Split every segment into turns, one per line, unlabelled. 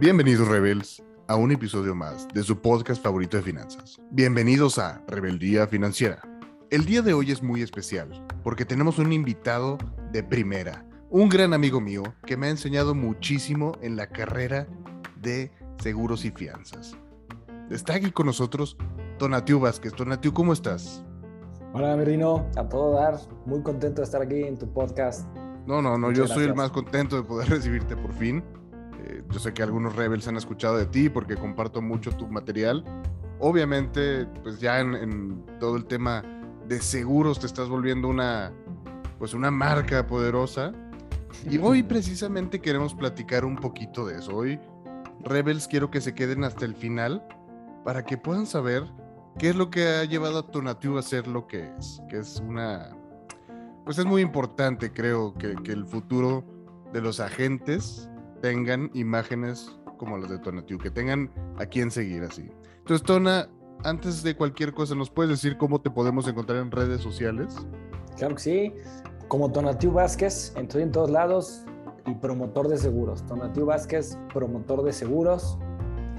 Bienvenidos Rebels a un episodio más de su podcast favorito de finanzas. Bienvenidos a Rebeldía Financiera. El día de hoy es muy especial porque tenemos un invitado de primera, un gran amigo mío que me ha enseñado muchísimo en la carrera de seguros y fianzas. Está aquí con nosotros Tonatiu Vázquez. Tonatiu, ¿cómo estás?
Hola, Merino, a todo dar. Muy contento de estar aquí en tu podcast.
No, no, no, yo soy el más contento de poder recibirte por fin. Eh, yo sé que algunos rebels han escuchado de ti porque comparto mucho tu material. Obviamente, pues ya en, todo el tema de seguros te estás volviendo una, pues una marca poderosa. Y hoy precisamente queremos platicar un poquito de eso. Hoy, Rebels, quiero que se queden hasta el final para que puedan saber qué es lo que ha llevado a Tonatiuh a ser lo que es, que es una... Pues es muy importante, creo, que, que el futuro de los agentes tengan imágenes como las de Tonatiuh, que tengan a quién seguir así. Entonces, Tona, antes de cualquier cosa, ¿nos puedes decir cómo te podemos encontrar en redes sociales?
Claro que sí. Como Tonatiuh Vázquez, estoy en todos lados y promotor de seguros. Tonatiuh Vázquez, promotor de seguros.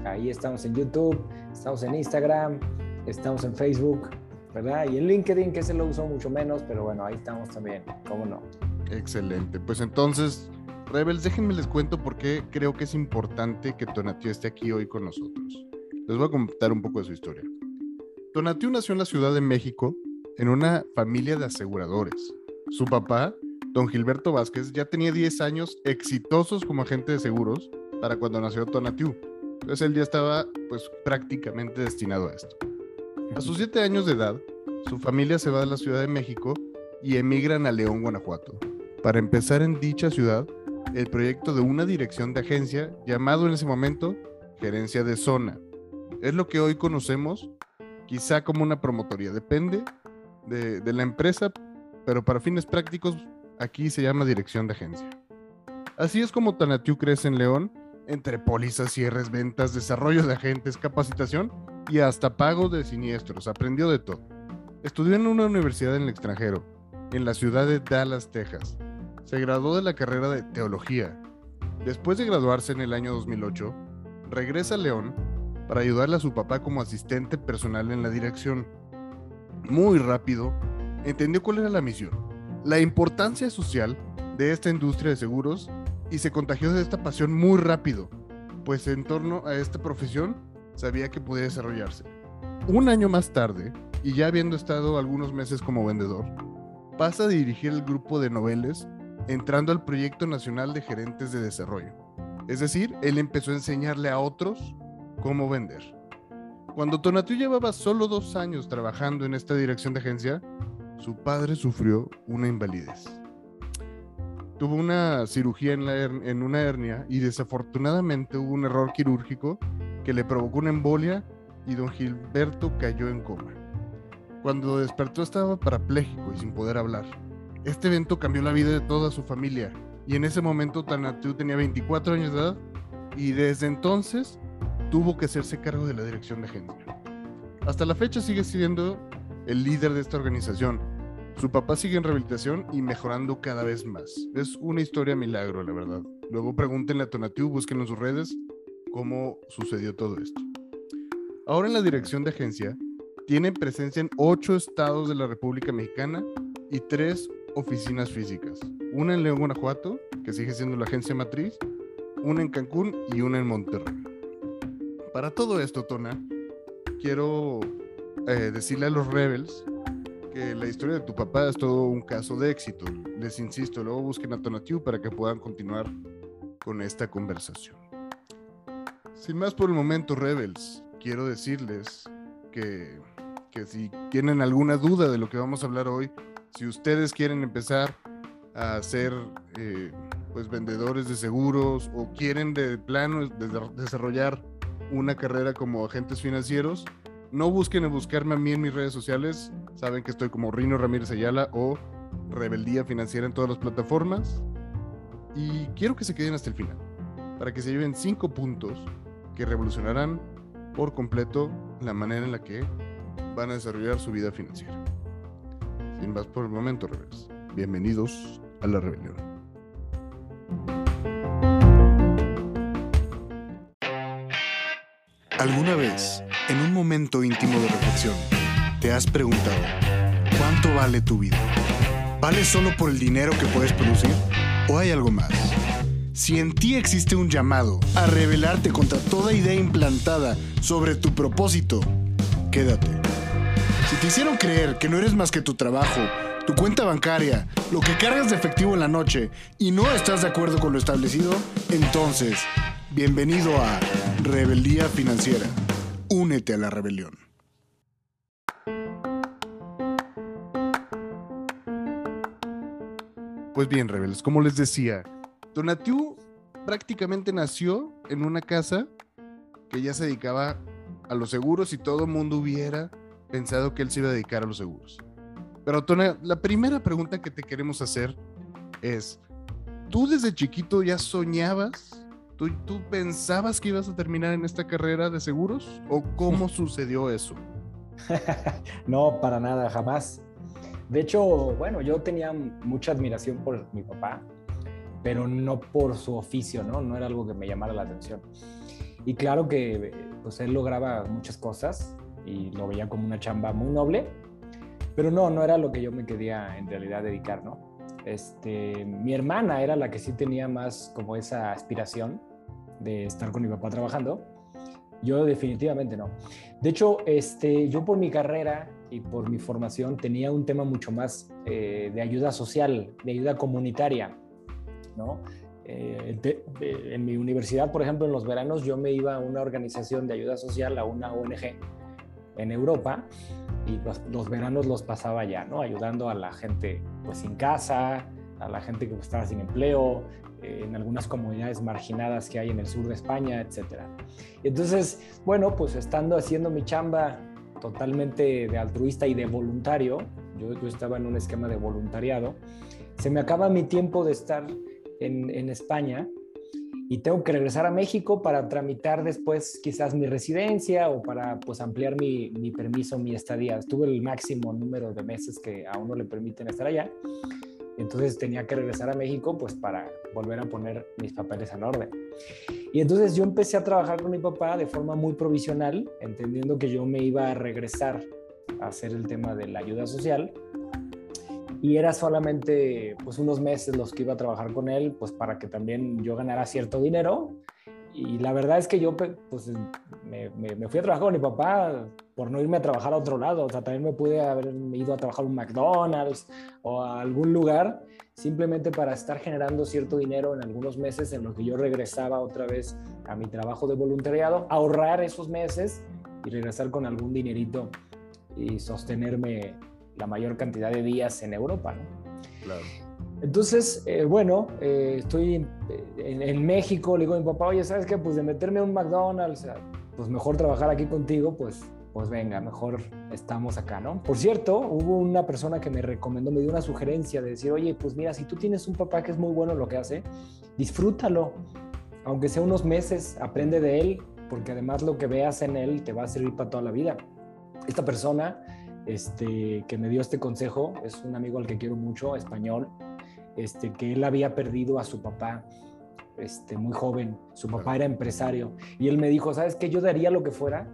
Ahí estamos en YouTube, estamos en Instagram, estamos en Facebook, ¿verdad? Y en LinkedIn, que se lo uso mucho menos, pero bueno, ahí estamos también, ¿cómo no?
Excelente. Pues entonces, Rebels, déjenme les cuento por qué creo que es importante que Tonatiuh esté aquí hoy con nosotros. Les voy a contar un poco de su historia. Tonatiuh nació en la Ciudad de México en una familia de aseguradores. Su papá, don Gilberto Vázquez, ya tenía 10 años exitosos como agente de seguros para cuando nació Tonatiuh. Entonces él ya estaba pues prácticamente destinado a esto. A sus 7 años de edad, su familia se va de la Ciudad de México y emigran a León, Guanajuato, para empezar en dicha ciudad el proyecto de una dirección de agencia llamado en ese momento Gerencia de Zona. Es lo que hoy conocemos quizá como una promotoría, depende de, de la empresa, pero para fines prácticos aquí se llama dirección de agencia. Así es como Tanatiu crece en León, entre pólizas, cierres, ventas, desarrollo de agentes, capacitación y hasta pago de siniestros. Aprendió de todo. Estudió en una universidad en el extranjero, en la ciudad de Dallas, Texas se graduó de la carrera de teología. Después de graduarse en el año 2008, regresa a León para ayudarle a su papá como asistente personal en la dirección. Muy rápido, entendió cuál era la misión, la importancia social de esta industria de seguros y se contagió de esta pasión muy rápido, pues en torno a esta profesión sabía que podía desarrollarse. Un año más tarde, y ya habiendo estado algunos meses como vendedor, pasa a dirigir el grupo de noveles entrando al Proyecto Nacional de Gerentes de Desarrollo. Es decir, él empezó a enseñarle a otros cómo vender. Cuando Tonatiuh llevaba solo dos años trabajando en esta dirección de agencia, su padre sufrió una invalidez. Tuvo una cirugía en, una hernia y desafortunadamente hubo un error quirúrgico que le provocó una embolia y don Gilberto cayó en coma. Cuando despertó estaba parapléjico y sin poder hablar. Este evento cambió la vida de toda su familia y en ese momento Tanatu tenía 24 años de edad y desde entonces tuvo que hacerse cargo de la dirección de agencia. Hasta la fecha sigue siendo el líder de esta organización. Su papá sigue en rehabilitación y mejorando cada vez más. Es una historia milagro, la verdad. Luego pregúntenle a Tonatiu, busquen en sus redes cómo sucedió todo esto. Ahora en la dirección de agencia, tiene presencia en ocho estados de la República Mexicana y tres oficinas físicas. Una en León, Guanajuato, que sigue siendo la agencia matriz, una en Cancún y una en Monterrey. Para todo esto, Tona, quiero eh, decirle a los Rebels que la historia de tu papá es todo un caso de éxito. Les insisto, luego busquen a Tonatiu para que puedan continuar con esta conversación. Sin más por el momento, Rebels, quiero decirles que, que si tienen alguna duda de lo que vamos a hablar hoy, si ustedes quieren empezar a ser eh, pues vendedores de seguros o quieren de plano desarrollar una carrera como agentes financieros, no busquen en buscarme a mí en mis redes sociales. Saben que estoy como Rino Ramírez Ayala o Rebeldía Financiera en todas las plataformas. Y quiero que se queden hasta el final, para que se lleven cinco puntos que revolucionarán por completo la manera en la que van a desarrollar su vida financiera. Sin más por el momento, Revers. Bienvenidos a la rebelión. ¿Alguna vez, en un momento íntimo de reflexión, te has preguntado, ¿cuánto vale tu vida? ¿Vale solo por el dinero que puedes producir? ¿O hay algo más? Si en ti existe un llamado a rebelarte contra toda idea implantada sobre tu propósito, quédate. Si te hicieron creer que no eres más que tu trabajo, tu cuenta bancaria, lo que cargas de efectivo en la noche y no estás de acuerdo con lo establecido, entonces, bienvenido a Rebeldía Financiera. Únete a la rebelión. Pues bien, rebeldes, como les decía, Donatiu prácticamente nació en una casa que ya se dedicaba a los seguros y todo el mundo hubiera pensado que él se iba a dedicar a los seguros. Pero Tona, la primera pregunta que te queremos hacer es, ¿tú desde chiquito ya soñabas? ¿Tú, ¿Tú pensabas que ibas a terminar en esta carrera de seguros? ¿O cómo sucedió eso?
no, para nada, jamás. De hecho, bueno, yo tenía mucha admiración por mi papá, pero no por su oficio, ¿no? No era algo que me llamara la atención. Y claro que pues él lograba muchas cosas y lo veía como una chamba muy noble, pero no, no era lo que yo me quería en realidad dedicar, ¿no? Este, mi hermana era la que sí tenía más como esa aspiración de estar con mi papá trabajando. Yo definitivamente no. De hecho, este, yo por mi carrera y por mi formación tenía un tema mucho más eh, de ayuda social, de ayuda comunitaria, ¿no? Eh, en mi universidad, por ejemplo, en los veranos yo me iba a una organización de ayuda social, a una ONG en Europa, y los, veranos los pasaba allá, ¿no? Ayudando a la gente pues sin casa, a la gente que estaba sin empleo, eh, en algunas comunidades marginadas que hay en el sur de España, etc. Entonces, bueno, pues estando haciendo mi chamba totalmente de altruista y de voluntario, yo, yo estaba en un esquema de voluntariado, se me acaba mi tiempo de estar en, en España y tengo que regresar a México para tramitar después quizás mi residencia o para pues ampliar mi, mi, permiso, mi estadía. Tuve el máximo número de meses que a uno le permiten estar allá. Entonces tenía que regresar a México pues para volver a poner mis papeles en orden. Y entonces yo empecé a trabajar con mi papá de forma muy provisional, entendiendo que yo me iba a regresar a hacer el tema de la ayuda social. Y era solamente pues unos meses los que iba a trabajar con él, pues para que también yo ganara cierto dinero y la verdad es que yo pues, me, me, fui a trabajar con mi papá por no irme a trabajar a otro lado. O sea, también me pude haber ido a trabajar a un McDonald's o a algún lugar simplemente para estar generando cierto dinero en algunos meses en los que yo regresaba otra vez a mi trabajo de voluntariado, ahorrar esos meses y regresar con algún dinerito y sostenerme la mayor cantidad de días en Europa. ¿no? Claro. Entonces, eh, bueno, eh, estoy en, México, le digo a mi papá, oye, ¿sabes qué? Pues de meterme a un McDonald's, pues mejor trabajar aquí contigo, pues, pues venga, mejor estamos acá, ¿no? Por cierto, hubo una persona que me recomendó, me dio una sugerencia de decir, oye, pues mira, si tú tienes un papá que es muy bueno en lo que hace, disfrútalo, aunque sea unos meses, aprende de él, porque además lo que veas en él te va a servir para toda la vida. Esta persona este, que me dio este consejo es un amigo al que quiero mucho, español, este, que él había perdido a su papá este, muy joven. Su papá era empresario. Y él me dijo, ¿sabes qué? Yo daría lo que fuera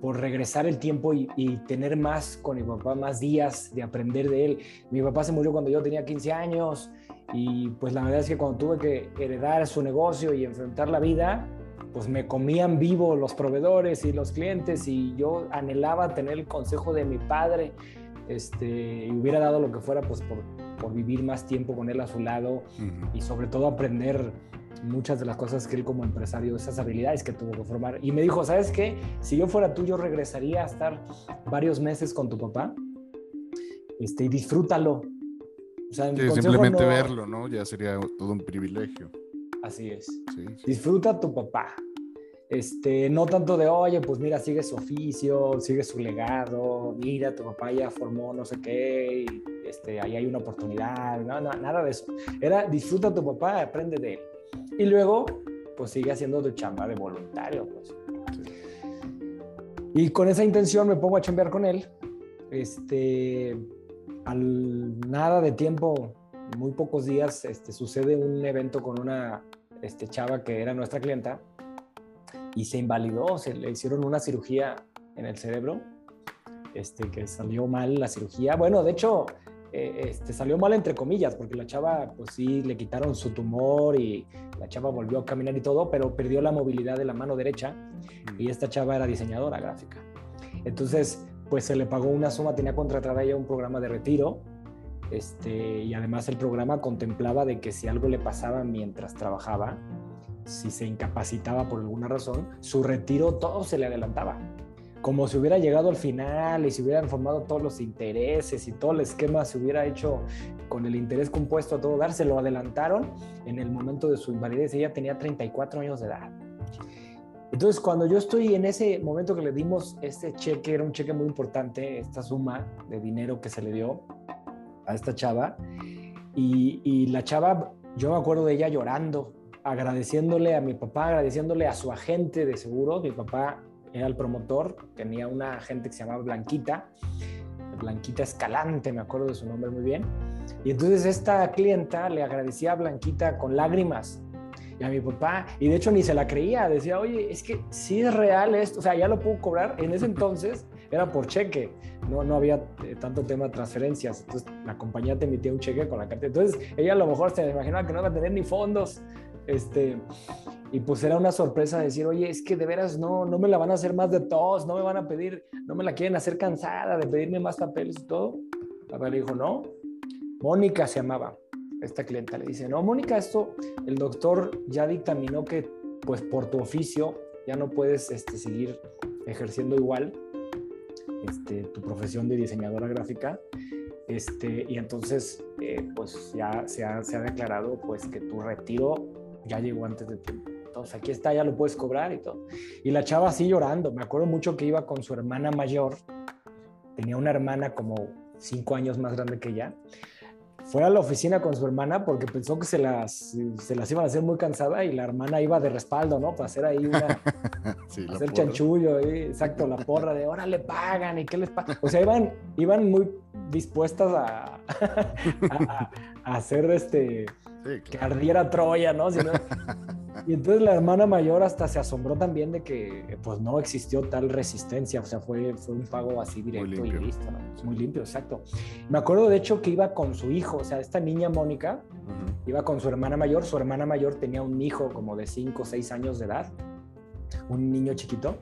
por regresar el tiempo y, tener más con mi papá, más días de aprender de él. Mi papá se murió cuando yo tenía 15 años y pues la verdad es que cuando tuve que heredar su negocio y enfrentar la vida, pues me comían vivo los proveedores y los clientes y yo anhelaba tener el consejo de mi padre este, y hubiera dado lo que fuera pues por, por vivir más tiempo con él a su lado y sobre todo aprender muchas de las cosas que él como empresario, esas habilidades que tuvo que formar. Y me dijo, ¿sabes qué? Si yo fuera tú, yo regresaría a estar varios meses con tu papá este, y disfrútalo.
O sea, simplemente verlo, ¿no? Ya sería todo un privilegio.
Así es. Disfruta a tu papá. Este, no tanto de, oye, pues mira, sigue su oficio, sigue su legado, mira, tu papá ya formó no sé qué, este, ahí hay una oportunidad, no, no, nada de eso. Era, disfruta a tu papá, aprende de él. Y luego, pues sigue haciendo tu chamba de voluntario, pues. Y con esa intención me pongo a chambear con él. Este, al nada de tiempo muy pocos días este, sucede un evento con una este, chava que era nuestra clienta y se invalidó, se le hicieron una cirugía en el cerebro, este, que salió mal la cirugía. Bueno, de hecho, eh, este, salió mal entre comillas, porque la chava, pues sí, le quitaron su tumor y la chava volvió a caminar y todo, pero perdió la movilidad de la mano derecha y esta chava era diseñadora gráfica. Entonces, pues se le pagó una suma, tenía contratada ella un programa de retiro, este, y además el programa contemplaba de que si algo le pasaba mientras trabajaba, si se incapacitaba por alguna razón, su retiro todo se le adelantaba. Como si hubiera llegado al final y se hubieran formado todos los intereses y todo el esquema se hubiera hecho con el interés compuesto a todo dar, se lo adelantaron en el momento de su invalidez. Ella tenía 34 años de edad. Entonces, cuando yo estoy en ese momento que le dimos este cheque, era un cheque muy importante, esta suma de dinero que se le dio a esta chava, y, y la chava, yo me acuerdo de ella llorando, agradeciéndole a mi papá, agradeciéndole a su agente de seguro. Mi papá era el promotor, tenía una agente que se llamaba Blanquita, Blanquita Escalante, me acuerdo de su nombre muy bien. Y entonces esta clienta le agradecía a Blanquita con lágrimas y a mi papá, y de hecho ni se la creía, decía, oye, es que si es real esto, o sea, ya lo puedo cobrar. En ese entonces era por cheque, no, no había eh, tanto tema de transferencias, entonces la compañía te emitía un cheque con la carta. Entonces ella a lo mejor se imaginaba que no iba a tener ni fondos este, y pues era una sorpresa decir, oye, es que de veras no, no me la van a hacer más de tos, no me van a pedir, no me la quieren hacer cansada de pedirme más papeles y todo. La le dijo, no. Mónica se llamaba, esta clienta. Le dice, no, Mónica, esto el doctor ya dictaminó que pues por tu oficio ya no puedes este, seguir ejerciendo igual este, tu profesión de diseñadora gráfica. Este, y entonces, eh, pues ya se ha, se ha declarado pues que tu retiro ya llegó antes de tiempo. Entonces aquí está, ya lo puedes cobrar y todo. Y la chava así llorando. Me acuerdo mucho que iba con su hermana mayor. Tenía una hermana como cinco años más grande que ella. Fue a la oficina con su hermana porque pensó que se las, se las iban a hacer muy cansada y la hermana iba de respaldo, ¿no? Para hacer ahí una. Sí, hacer chanchullo, exacto, la porra de ahora le pagan y qué les pagan. O sea, iban, iban muy dispuestas a, a hacer este que ardiera Troya, ¿no? y entonces la hermana mayor hasta se asombró también de que pues no existió tal resistencia, o sea, fue, fue un pago así directo y listo, ¿no? Muy limpio, exacto. Me acuerdo de hecho que iba con su hijo, o sea, esta niña Mónica iba con su hermana mayor, su hermana mayor tenía un hijo como de 5 o 6 años de edad, un niño chiquito.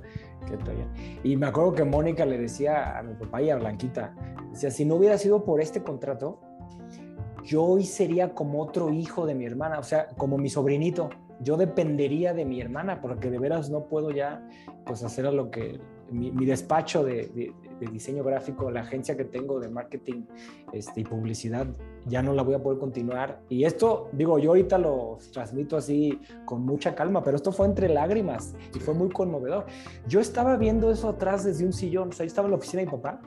Y me acuerdo que Mónica le decía a mi papá y a Blanquita, decía, si no hubiera sido por este contrato, yo hoy sería como otro hijo de mi hermana, o sea, como mi sobrinito. Yo dependería de mi hermana porque de veras no puedo ya pues hacer a lo que mi, despacho de, diseño gráfico, la agencia que tengo de marketing este, y publicidad, ya no la voy a poder continuar. Y esto, digo, yo ahorita lo transmito así con mucha calma, pero esto fue entre lágrimas y fue muy conmovedor. Yo estaba viendo eso atrás desde un sillón, o sea, yo estaba en la oficina de mi papá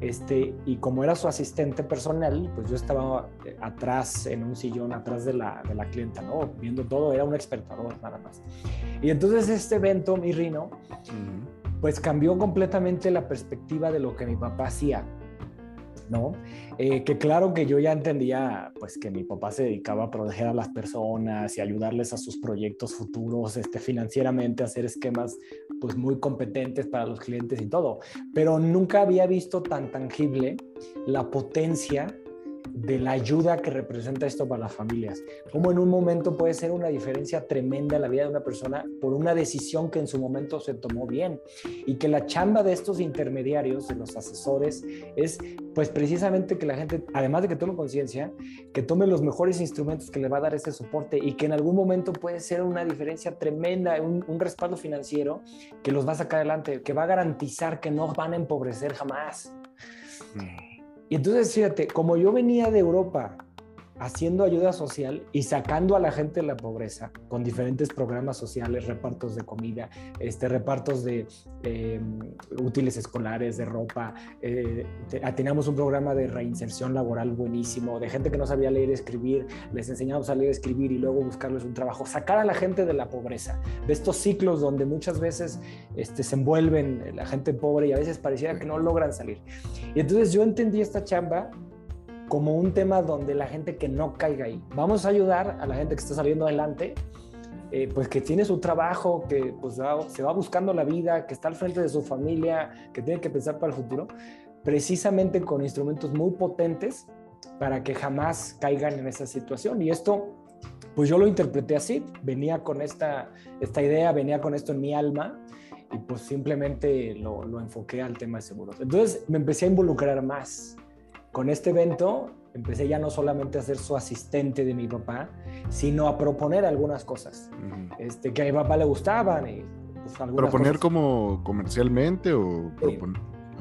este, y como era su asistente personal, pues yo estaba eh, atrás, en un sillón, atrás de la, de la clienta, ¿no? Viendo todo, era un expertador nada más. Y entonces este evento, mi Rino, pues cambió completamente la perspectiva de lo que mi papá hacía. Eh, que claro que yo ya entendía, pues que mi papá se dedicaba a proteger a las personas y ayudarles a sus proyectos futuros, este, financieramente, hacer esquemas, pues muy competentes para los clientes y todo, pero nunca había visto tan tangible la potencia de la ayuda que representa esto para las familias. Como en un momento puede ser una diferencia tremenda en la vida de una persona por una decisión que en su momento se tomó bien. Y que la chamba de estos intermediarios, de los asesores, es pues precisamente que la gente, además de que tome conciencia, que tome los mejores instrumentos que le va a dar ese soporte y que en algún momento puede ser una diferencia tremenda, un, un respaldo financiero que los va a sacar adelante, que va a garantizar que no van a empobrecer jamás. Mm. Y entonces, fíjate, como yo venía de Europa haciendo ayuda social y sacando a la gente de la pobreza con diferentes programas sociales, repartos de comida, este, repartos de em, útiles escolares, de ropa. Eh, teníamos un programa de reinserción laboral buenísimo, de gente que no sabía leer y escribir, les enseñamos a leer y escribir y luego buscarles un trabajo, sacar a la gente de la pobreza, de estos ciclos donde muchas veces este, se envuelven la gente pobre y a veces pareciera que no logran salir. Y entonces yo entendí esta chamba como un tema donde la gente que no caiga ahí. Vamos a ayudar a la gente que está saliendo adelante, eh, pues que tiene su trabajo, que pues se va buscando la vida, que está al frente de su familia, que tiene que pensar para el futuro, precisamente con instrumentos muy potentes para que jamás caigan en esa situación. Y esto, pues yo lo interpreté así, venía con esta, esta idea, venía con esto en mi alma y pues simplemente lo, lo enfoqué al tema de seguros. Entonces me empecé a involucrar más. Con este evento empecé ya no solamente a ser su asistente de mi papá, sino a proponer algunas cosas este, que a mi papá le gustaban. Y,
pues, ¿Proponer como comercialmente o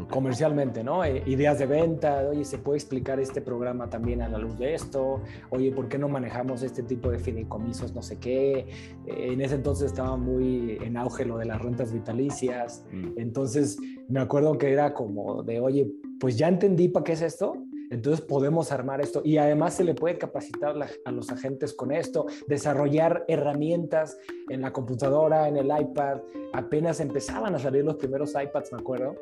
comercialmente, ¿no? Eh, ideas de venta, oye, ¿se puede explicar este programa también a la luz de esto? Oye, ¿por qué no manejamos este tipo de fideicomisos, no sé qué? Eh, en ese entonces estaba muy en auge lo de las rentas vitalicias, mm. entonces me acuerdo que era como de, oye, pues ya entendí para qué es esto, entonces podemos armar esto y además se le puede capacitar a los agentes con esto, desarrollar herramientas en la computadora, en el iPad. Apenas empezaban a salir los primeros iPads, me acuerdo,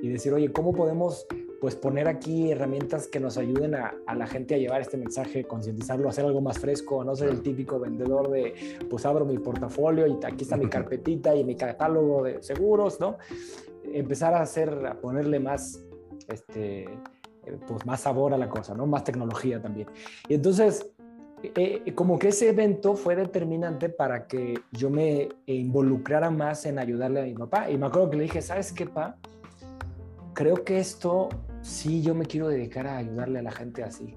y decir, oye, ¿cómo podemos pues poner aquí herramientas que nos ayuden a, la gente a llevar este mensaje, concientizarlo, hacer algo más fresco, no ser el típico vendedor de, pues abro mi portafolio y aquí está mi carpetita y mi catálogo de seguros, ¿no? Empezar a hacer, a ponerle más, este, eh, pues más sabor a la cosa, ¿no? Más tecnología también. Y entonces, eh, como que ese evento fue determinante para que yo me involucrara más en ayudarle a mi papá. Y me acuerdo que le dije, ¿sabes qué, pa? Creo que esto sí yo me quiero dedicar a ayudarle a la gente así.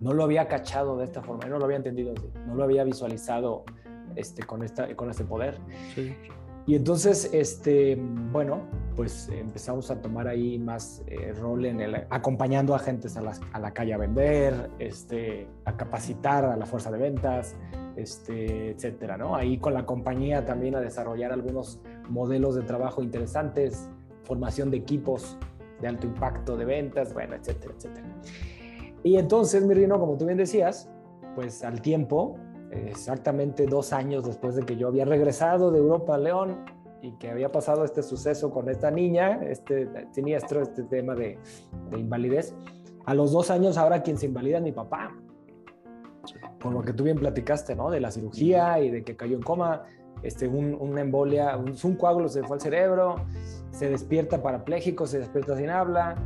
No lo había cachado de esta forma, no lo había entendido así, no lo había visualizado este, con, esta, con este poder. Sí. Y entonces, este, bueno, pues empezamos a tomar ahí más eh, rol en el acompañando a agentes a la, calle a vender, este, a capacitar a la fuerza de ventas, este, etcétera, ¿no? Ahí con la compañía también a desarrollar algunos modelos de trabajo interesantes, formación de equipos de alto impacto de ventas, bueno, etcétera, etcétera. Y entonces, Mirino, como tú bien decías, pues al tiempo exactamente dos años después de que yo había regresado de Europa a León y que había pasado este suceso con esta niña, este siniestro, este tema de, invalidez. A los dos años ahora quien se invalida es mi papá. Por lo que tú bien platicaste, ¿no? De la cirugía y de que cayó en coma, este, un, una embolia, un, un coágulo se fue al cerebro, se despierta parapléjico, se despierta sin habla.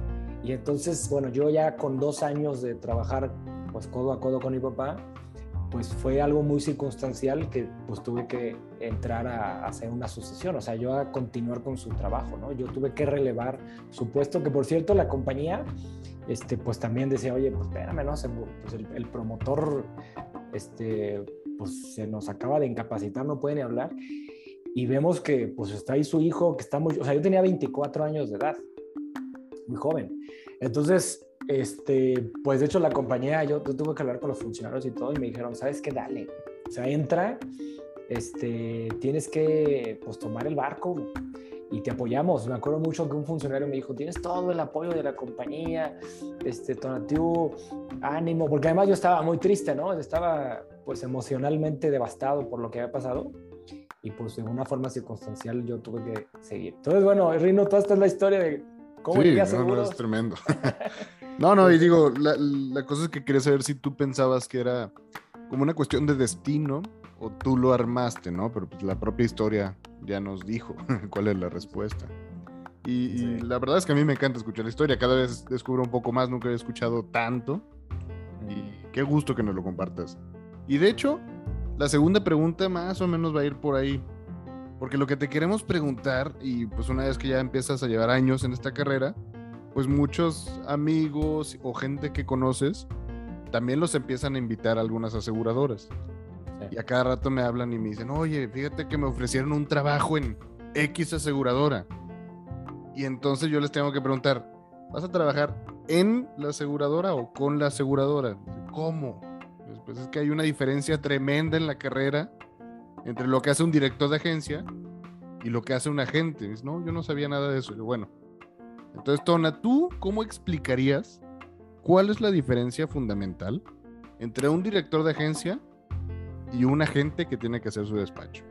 Y entonces, bueno, yo ya con dos años de trabajar pues codo a codo con mi papá, pues fue algo muy circunstancial que pues tuve que entrar a, hacer una sucesión, o sea, yo a continuar con su trabajo, ¿no? Yo tuve que relevar su puesto, que por cierto la compañía, este, pues también decía, oye, pues espérame, ¿no? Pues el, promotor, este, pues se nos acaba de incapacitar, no puede ni hablar, y vemos que pues está ahí su hijo, que está muy, o sea, yo tenía 24 años de edad, muy joven, entonces este, pues de hecho la compañía, yo, tuve que hablar con los funcionarios y todo y me dijeron, ¿sabes qué? Dale. O sea, entra, este, tienes que pues tomar el barco y te apoyamos. Me acuerdo mucho que un funcionario me dijo, tienes todo el apoyo de la compañía, este, Tonatiu, ánimo, porque además yo estaba muy triste, ¿no? Estaba pues emocionalmente devastado por lo que había pasado y pues de una forma circunstancial yo tuve que seguir. Entonces, bueno, Rino, toda esta es la historia de cómo
sí, no, no, es tremendo. No, no, y digo, la, cosa es que quería saber si tú pensabas que era como una cuestión de destino o tú lo armaste, ¿no? Pero pues la propia historia ya nos dijo cuál es la respuesta. Y, la verdad es que a mí me encanta escuchar la historia, cada vez descubro un poco más, nunca he escuchado tanto. Y qué gusto que nos lo compartas. Y de hecho, la segunda pregunta más o menos va a ir por ahí. Porque lo que te queremos preguntar, y pues una vez que ya empiezas a llevar años en esta carrera, pues muchos amigos o gente que conoces también los empiezan a invitar a algunas aseguradoras. Y a cada rato me hablan y me dicen, oye, fíjate que me ofrecieron un trabajo en X aseguradora. Y entonces yo les tengo que preguntar, ¿vas a trabajar en la aseguradora o con la aseguradora? ¿Cómo? Pues, pues es que hay una diferencia tremenda en la carrera entre lo que hace un director de agencia y lo que hace un agente. no, yo no sabía nada de eso. Y bueno, entonces, Tona, ¿tú cómo explicarías cuál es la diferencia fundamental entre un director de agencia y un agente que tiene que hacer su despacho?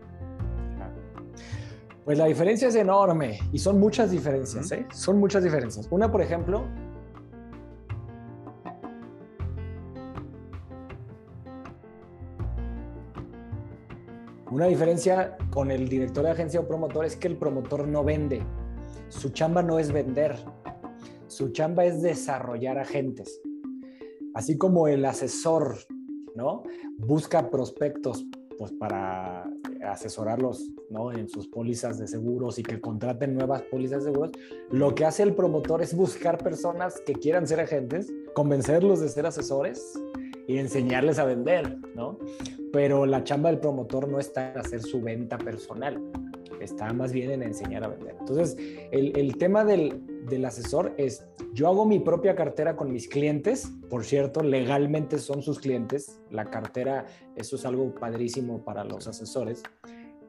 Pues la diferencia es enorme y son muchas diferencias, ¿eh? Son muchas diferencias. Una, por ejemplo, Una diferencia con el director de agencia o promotor es que el promotor no vende, su chamba no es vender. Su chamba es desarrollar agentes. Así como el asesor, ¿no? Busca prospectos pues para asesorarlos ¿no? en sus pólizas de seguros y que contraten nuevas pólizas de seguros, lo que hace el promotor es buscar personas que quieran ser agentes, convencerlos de ser asesores y enseñarles a vender, ¿no? Pero la chamba del promotor no está en hacer su venta personal, está más bien en enseñar a vender. Entonces, el, el tema del, del asesor es, yo hago mi propia cartera con mis clientes, por cierto, legalmente son sus clientes, la cartera, eso es algo padrísimo para los asesores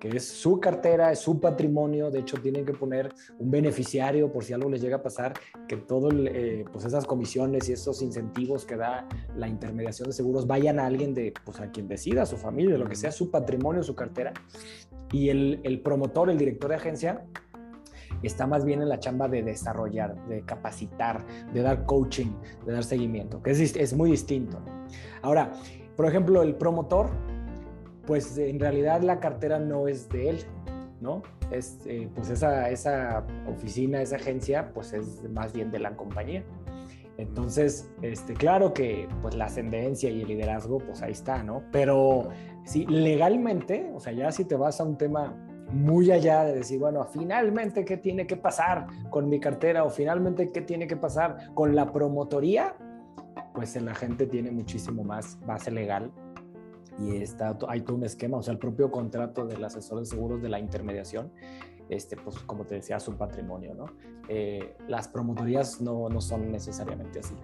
que es su cartera, es su patrimonio, de hecho tienen que poner un beneficiario por si algo les llega a pasar, que todas eh, pues esas comisiones y esos incentivos que da la intermediación de seguros vayan a alguien de, pues a quien decida, a su familia, lo que sea, su patrimonio, su cartera. Y el, el promotor, el director de agencia, está más bien en la chamba de desarrollar, de capacitar, de dar coaching, de dar seguimiento, que es, es muy distinto. Ahora, por ejemplo, el promotor pues en realidad la cartera no es de él, ¿no? Es, eh, pues esa, esa oficina, esa agencia, pues es más bien de la compañía. Entonces, este, claro que pues la ascendencia y el liderazgo, pues ahí está, ¿no? Pero sí, legalmente, o sea, ya si te vas a un tema muy allá de decir, bueno, finalmente, ¿qué tiene que pasar con mi cartera? O finalmente, ¿qué tiene que pasar con la promotoría? Pues el agente tiene muchísimo más base legal y está, hay todo un esquema, o sea, el propio contrato del asesor de seguros de la intermediación, este, pues como te decía, su patrimonio, ¿no? Eh, las promotorías no, no son necesariamente así.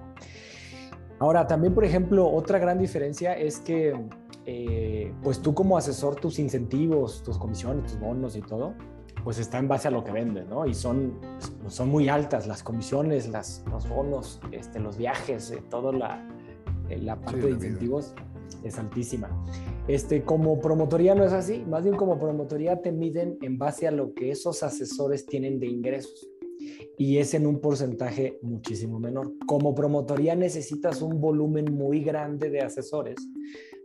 Ahora, también, por ejemplo, otra gran diferencia es que, eh, pues tú como asesor, tus incentivos, tus comisiones, tus bonos y todo, pues está en base a lo que vendes, ¿no? Y son, pues, son muy altas las comisiones, las, los bonos, este, los viajes, eh, toda la, la parte de incentivos es altísima. Este, como promotoría no es así, más bien como promotoría te miden en base a lo que esos asesores tienen de ingresos y es en un porcentaje muchísimo menor. Como promotoría necesitas un volumen muy grande de asesores,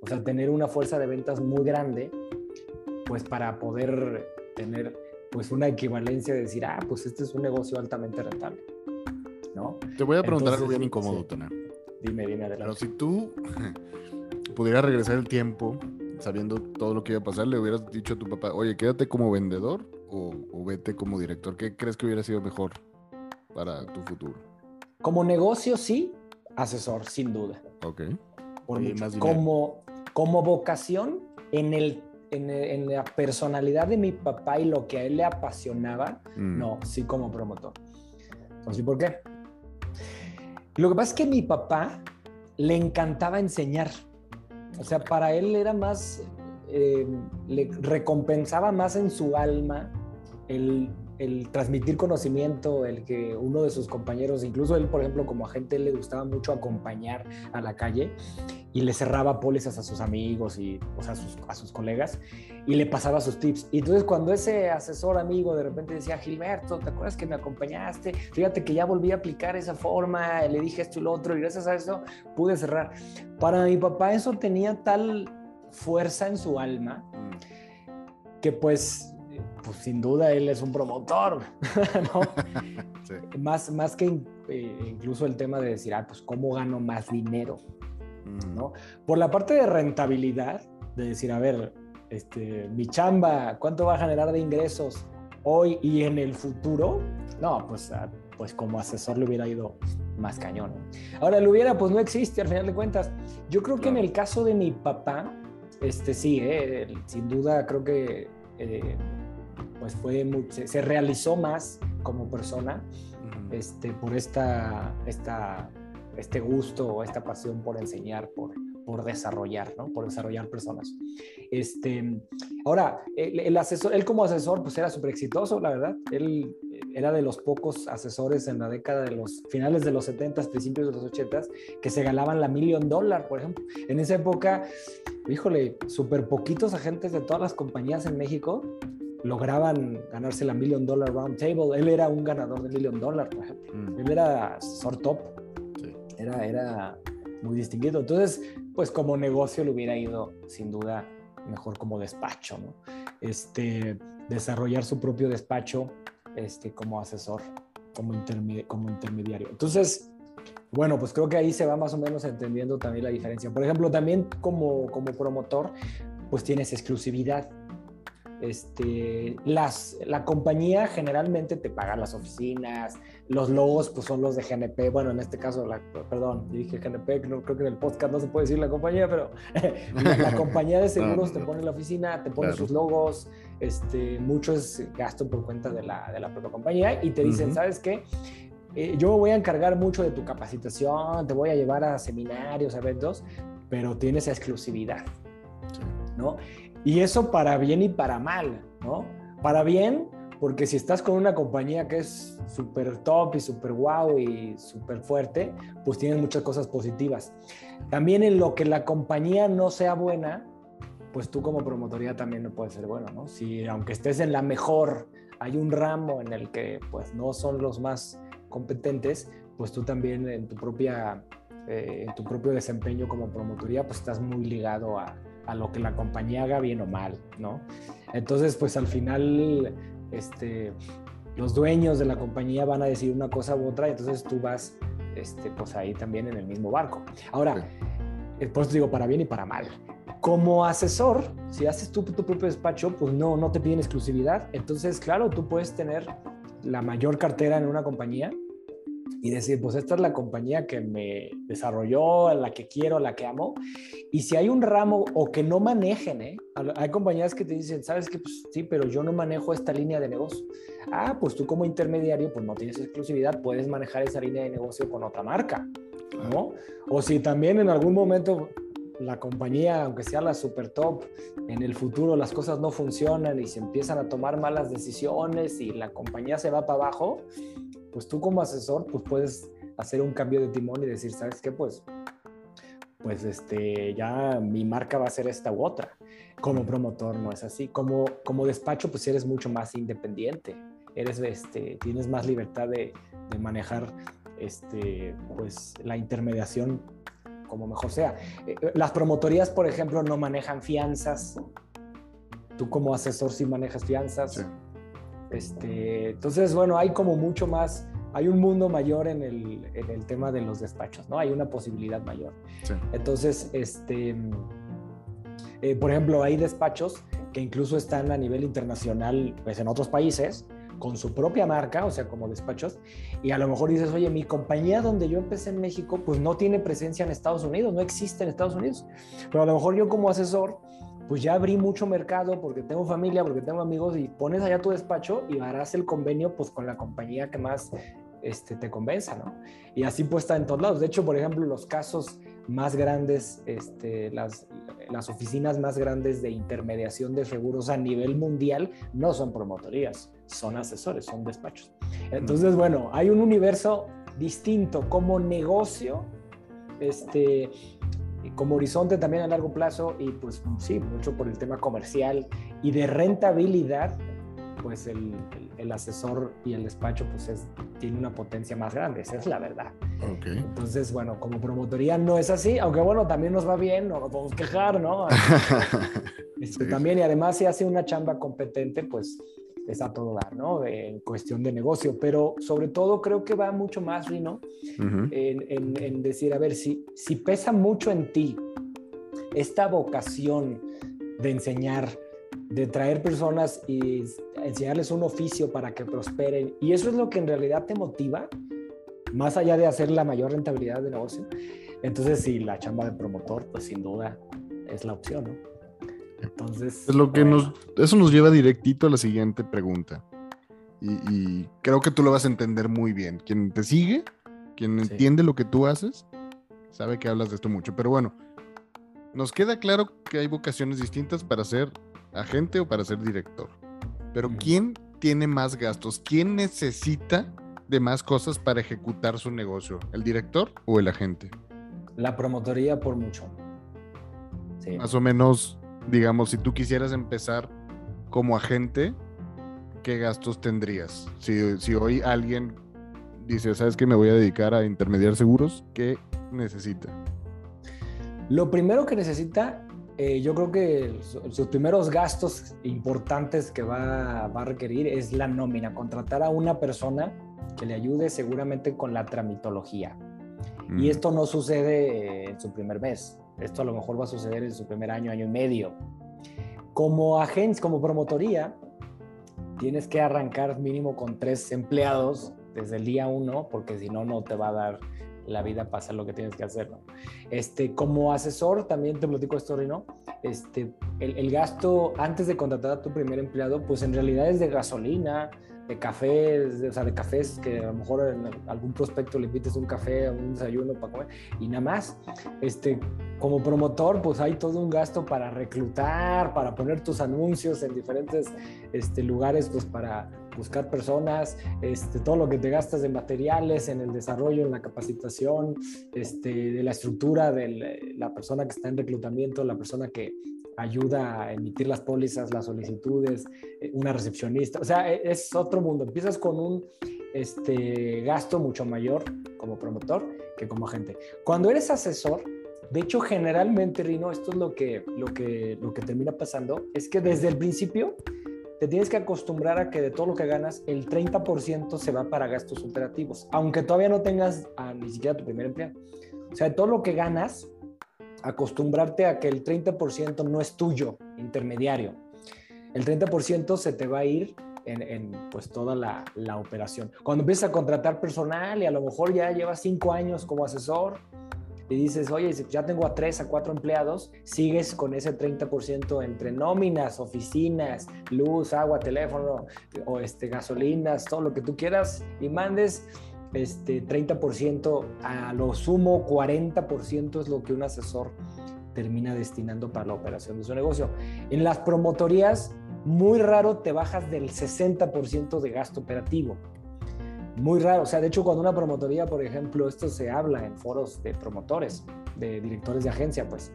o sea, tener una fuerza de ventas muy grande, pues para poder tener pues una equivalencia de decir, ah, pues este es un negocio altamente rentable. ¿No?
Te voy a preguntar algo bien incómodo, Tona.
Dime, dime adelante.
Pero si tú pudiera regresar el tiempo, sabiendo todo lo que iba a pasar, le hubieras dicho a tu papá, oye, quédate como vendedor o, vete como director. ¿Qué crees que hubiera sido mejor para tu futuro?
Como negocio, sí, asesor, sin duda.
Ok.
Por como, como vocación, en, el, en, la personalidad de mi papá y lo que a él le apasionaba, mm. no, sí como promotor. Entonces, ¿por qué? Lo que pasa es que mi papá le encantaba enseñar. O sea, para él era más, eh, le recompensaba más en su alma el, transmitir conocimiento, el que uno de sus compañeros, incluso él, por ejemplo, como agente, le gustaba mucho acompañar a la calle y le cerraba pólizas a sus amigos y o sea, a, sus, a sus colegas y le pasaba sus tips. Y entonces cuando ese asesor amigo de repente decía, Gilberto, ¿te acuerdas que me acompañaste? Fíjate que ya volví a aplicar esa forma, le dije esto y lo otro y gracias a eso pude cerrar. Para mi papá eso tenía tal fuerza en su alma que pues, pues sin duda él es un promotor, ¿no? más, más que eh, incluso el tema de decir, ah, pues cómo gano más dinero, ¿no? Por la parte de rentabilidad, de decir, a ver, este, mi chamba, ¿cuánto va a generar de ingresos hoy y en el futuro? No, pues, ah, pues como asesor le hubiera ido más cañón. Ahora, lo hubiera, pues no existe al final de cuentas. Yo creo que en el caso de mi papá, este sí, eh, sin duda creo que eh, pues fue se, realizó más como persona este, por esta, esta, este gusto o esta pasión por enseñar, por, por desarrollar, ¿no? Por desarrollar personas. Este, ahora, el, asesor, él como asesor, pues era súper exitoso, la verdad. Él era de los pocos asesores en la década de los finales de los 70, principios de los 80 que se ganaban la million dollar, por ejemplo. En esa época, híjole, súper poquitos agentes de todas las compañías en México lograban ganarse la million dollar round table. Él era un ganador de million dollar, por ejemplo. Mm. Él era asesor top. Era, era muy distinguido. Entonces, pues como negocio le hubiera ido sin duda mejor como despacho, ¿no? Este, desarrollar su propio despacho este, como asesor, como, como intermediario. Entonces, bueno, pues creo que ahí se va más o menos entendiendo también la diferencia. Por ejemplo, también como, como promotor, pues tienes exclusividad este, las, la compañía generalmente te paga las oficinas, los logos pues son los de GNP, bueno, en este caso, la, perdón, dije GNP, creo que en el podcast no se puede decir la compañía, pero la, compañía de seguros te pone la oficina, te pone sus logos, este, mucho es gasto por cuenta de la, de la propia compañía y te dicen, ¿sabes qué? Eh, yo me voy a encargar mucho de tu capacitación, te voy a llevar a seminarios, eventos, pero tienes exclusividad, ¿no? Y eso para bien y para mal, ¿no? Para bien, porque si estás con una compañía que es súper top y súper guau y súper fuerte, pues tienes muchas cosas positivas. También en lo que la compañía no sea buena, pues tú como promotoría también no puedes ser bueno, ¿no? Si aunque estés en la mejor, hay un ramo en el que pues no son los más competentes, pues tú también en tu propia, eh, en tu propio desempeño como promotoría, pues estás muy ligado a, a lo que la compañía haga bien o mal, ¿no? Entonces, pues al final, este, los dueños de la compañía van a decir una cosa u otra, y entonces tú vas, este, pues ahí también en el mismo barco. Ahora, sí. por eso digo, para bien y para mal. Como asesor, si haces tú tu propio despacho, pues no, no te piden exclusividad. Entonces, claro, tú puedes tener la mayor cartera en una compañía, y decir, pues esta es la compañía que me desarrolló, la que quiero, la que amo. Y si hay un ramo o que no manejen, ¿eh? hay compañías que te dicen, sabes que pues, sí, pero yo no manejo esta línea de negocio. Ah, pues tú como intermediario, pues no tienes exclusividad, puedes manejar esa línea de negocio con otra marca, ¿no? O si también en algún momento la compañía, aunque sea la super top, en el futuro las cosas no funcionan y se empiezan a tomar malas decisiones y la compañía se va para abajo, pues tú como asesor, pues puedes hacer un cambio de timón y decir, ¿sabes qué? Pues, pues este, ya mi marca va a ser esta u otra. Como promotor no es así. Como, como despacho, pues eres mucho más independiente. Eres, este, tienes más libertad de, manejar este, pues, la intermediación como mejor sea. Eh, las promotorías, por ejemplo, no manejan fianzas. Tú como asesor sí manejas fianzas. Sí. Este, entonces, bueno, hay como mucho más, hay un mundo mayor en el, en el tema de los despachos, ¿no? Hay una posibilidad mayor. Sí. Entonces, este, eh, por ejemplo, hay despachos que incluso están a nivel internacional, pues en otros países, con su propia marca, o sea, como despachos, y a lo mejor dices, oye, mi compañía donde yo empecé en México, pues no tiene presencia en Estados Unidos, no existe en Estados Unidos, pero a lo mejor yo como asesor, pues ya abrí mucho mercado porque tengo familia, porque tengo amigos y pones allá tu despacho y harás el convenio pues con la compañía que más este, te convenza, ¿no? Y así pues está en todos lados. De hecho, por ejemplo, los casos más grandes, este, las, las oficinas más grandes de intermediación de seguros a nivel mundial no son promotorías, son asesores, son despachos. Entonces, bueno, hay un universo distinto como negocio, este, como horizonte también a largo plazo y pues sí, mucho por el tema comercial y de rentabilidad, pues el, el, asesor y el despacho pues es, tiene una potencia más grande, esa es la verdad.
Okay.
Entonces, bueno, como promotoría no es así, aunque bueno, también nos va bien, no nos podemos quejar, ¿no? este, sí. También y además si hace una chamba competente, pues es a todo dar, ¿no? En cuestión de negocio, pero sobre todo creo que va mucho más, Rino, uh -huh. en, en, en, decir, a ver, si, si pesa mucho en ti esta vocación de enseñar, de traer personas y enseñarles un oficio para que prosperen, y eso es lo que en realidad te motiva, más allá de hacer la mayor rentabilidad de negocio, entonces sí, la chamba de promotor, pues sin duda es la opción, ¿no? Entonces.
Es lo que bueno. nos, eso nos lleva directito a la siguiente pregunta. Y, y, creo que tú lo vas a entender muy bien. Quien te sigue, quien sí. entiende lo que tú haces, sabe que hablas de esto mucho. Pero bueno, nos queda claro que hay vocaciones distintas para ser agente o para ser director. Pero mm. ¿quién tiene más gastos? ¿Quién necesita de más cosas para ejecutar su negocio? ¿El director o el agente?
La promotoría por mucho.
Sí. Más o menos digamos, si tú quisieras empezar como agente, ¿qué gastos tendrías? Si, si hoy alguien dice, ¿sabes que me voy a dedicar a intermediar seguros? ¿Qué necesita?
Lo primero que necesita eh, yo creo que sus primeros gastos importantes que va, va, a requerir es la nómina, contratar a una persona que le ayude seguramente con la tramitología. Y mm. esto no sucede en su primer mes, esto a lo mejor va a suceder en su primer año, año y medio. Como agencia, como promotoría, tienes que arrancar mínimo con tres empleados desde el día uno, porque si no, no te va a dar la vida para hacer lo que tienes que hacer, ¿no? Este, como asesor, también te platico esto, ¿no? Este, el, el, gasto antes de contratar a tu primer empleado, pues en realidad es de gasolina, de cafés, o sea, de cafés que a lo mejor en algún prospecto le invites un café, un desayuno para comer y nada más. Este, como promotor, pues hay todo un gasto para reclutar, para poner tus anuncios en diferentes este, lugares, pues para buscar personas, este, todo lo que te gastas de materiales, en el desarrollo, en la capacitación, este, de la estructura de la persona que está en reclutamiento, la persona que ayuda a emitir las pólizas, las solicitudes, eh, una recepcionista, o sea, e, es otro mundo. Empiezas con un este, gasto mucho mayor como promotor que como agente. Cuando eres asesor, de hecho, generalmente, Rino, esto es lo que, lo que, lo que termina pasando, es que desde el principio te tienes que acostumbrar a que de todo lo que ganas, el 30% se va para gastos operativos, aunque todavía no tengas ni siquiera tu primer empleo. O sea, de todo lo que ganas, acostumbrarte a que el 30% no es tuyo, intermediario. El 30% se te va a ir en, pues toda la, la, operación. Cuando empiezas a contratar personal y a lo mejor ya llevas cinco años como asesor y dices, oye, ya tengo a tres, a cuatro empleados, sigues con ese 30% entre nóminas, oficinas, luz, agua, teléfono, o este, gasolinas, todo lo que tú quieras y mandes este 30%, a lo sumo 40% es lo que un asesor termina destinando para la operación de su negocio. En las promotorías, muy raro te bajas del 60% de gasto operativo. Muy raro. O sea, de hecho, cuando una promotoría, por ejemplo, esto se habla en foros de promotores, de directores de agencia, pues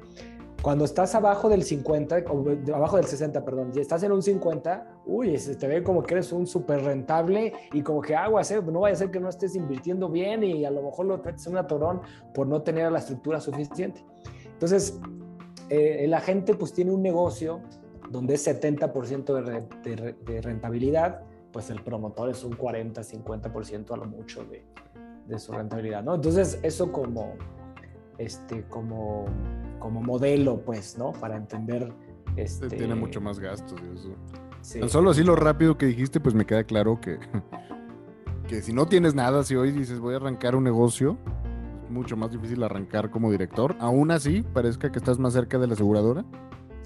cuando estás abajo del 50, o abajo del 60, perdón, y estás en un 50, uy, se te ve como que eres un súper rentable y como que aguas, ¿eh? no vaya a ser que no estés invirtiendo bien y a lo mejor lo trates un atorón por no tener la estructura suficiente. Entonces, eh, la gente pues tiene un negocio donde es 70% de, de, rentabilidad, pues el promotor es un 40, 50% a lo mucho de, de su rentabilidad, ¿no? Entonces, eso como, este, como como modelo, pues, ¿no? Para entender. Este...
Tiene mucho más gastos. Eso. Solo así lo rápido que dijiste, pues me queda claro que, que si no tienes nada, si hoy dices voy a arrancar un negocio, es mucho más difícil arrancar como director. Aún así, parezca que estás más cerca de la aseguradora.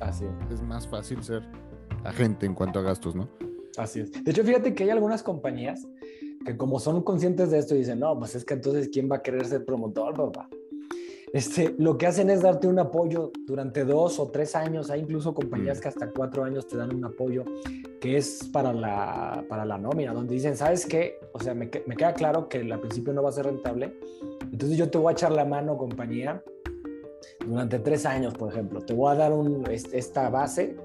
Así
es. más fácil ser agente en cuanto a gastos, ¿no?
Así es. De hecho, fíjate que hay algunas compañías que como son conscientes de esto dicen, no, pues es que entonces, ¿quién va a querer ser promotor, papá? Este, lo que hacen es darte un apoyo durante dos o tres años. Hay incluso compañías mm. que hasta cuatro años te dan un apoyo que es para la, para la nómina, donde dicen, ¿sabes qué? O sea, me, me queda claro que al principio no va a ser rentable. Entonces yo te voy a echar la mano, compañía, durante tres años, por ejemplo. Te voy a dar un, esta base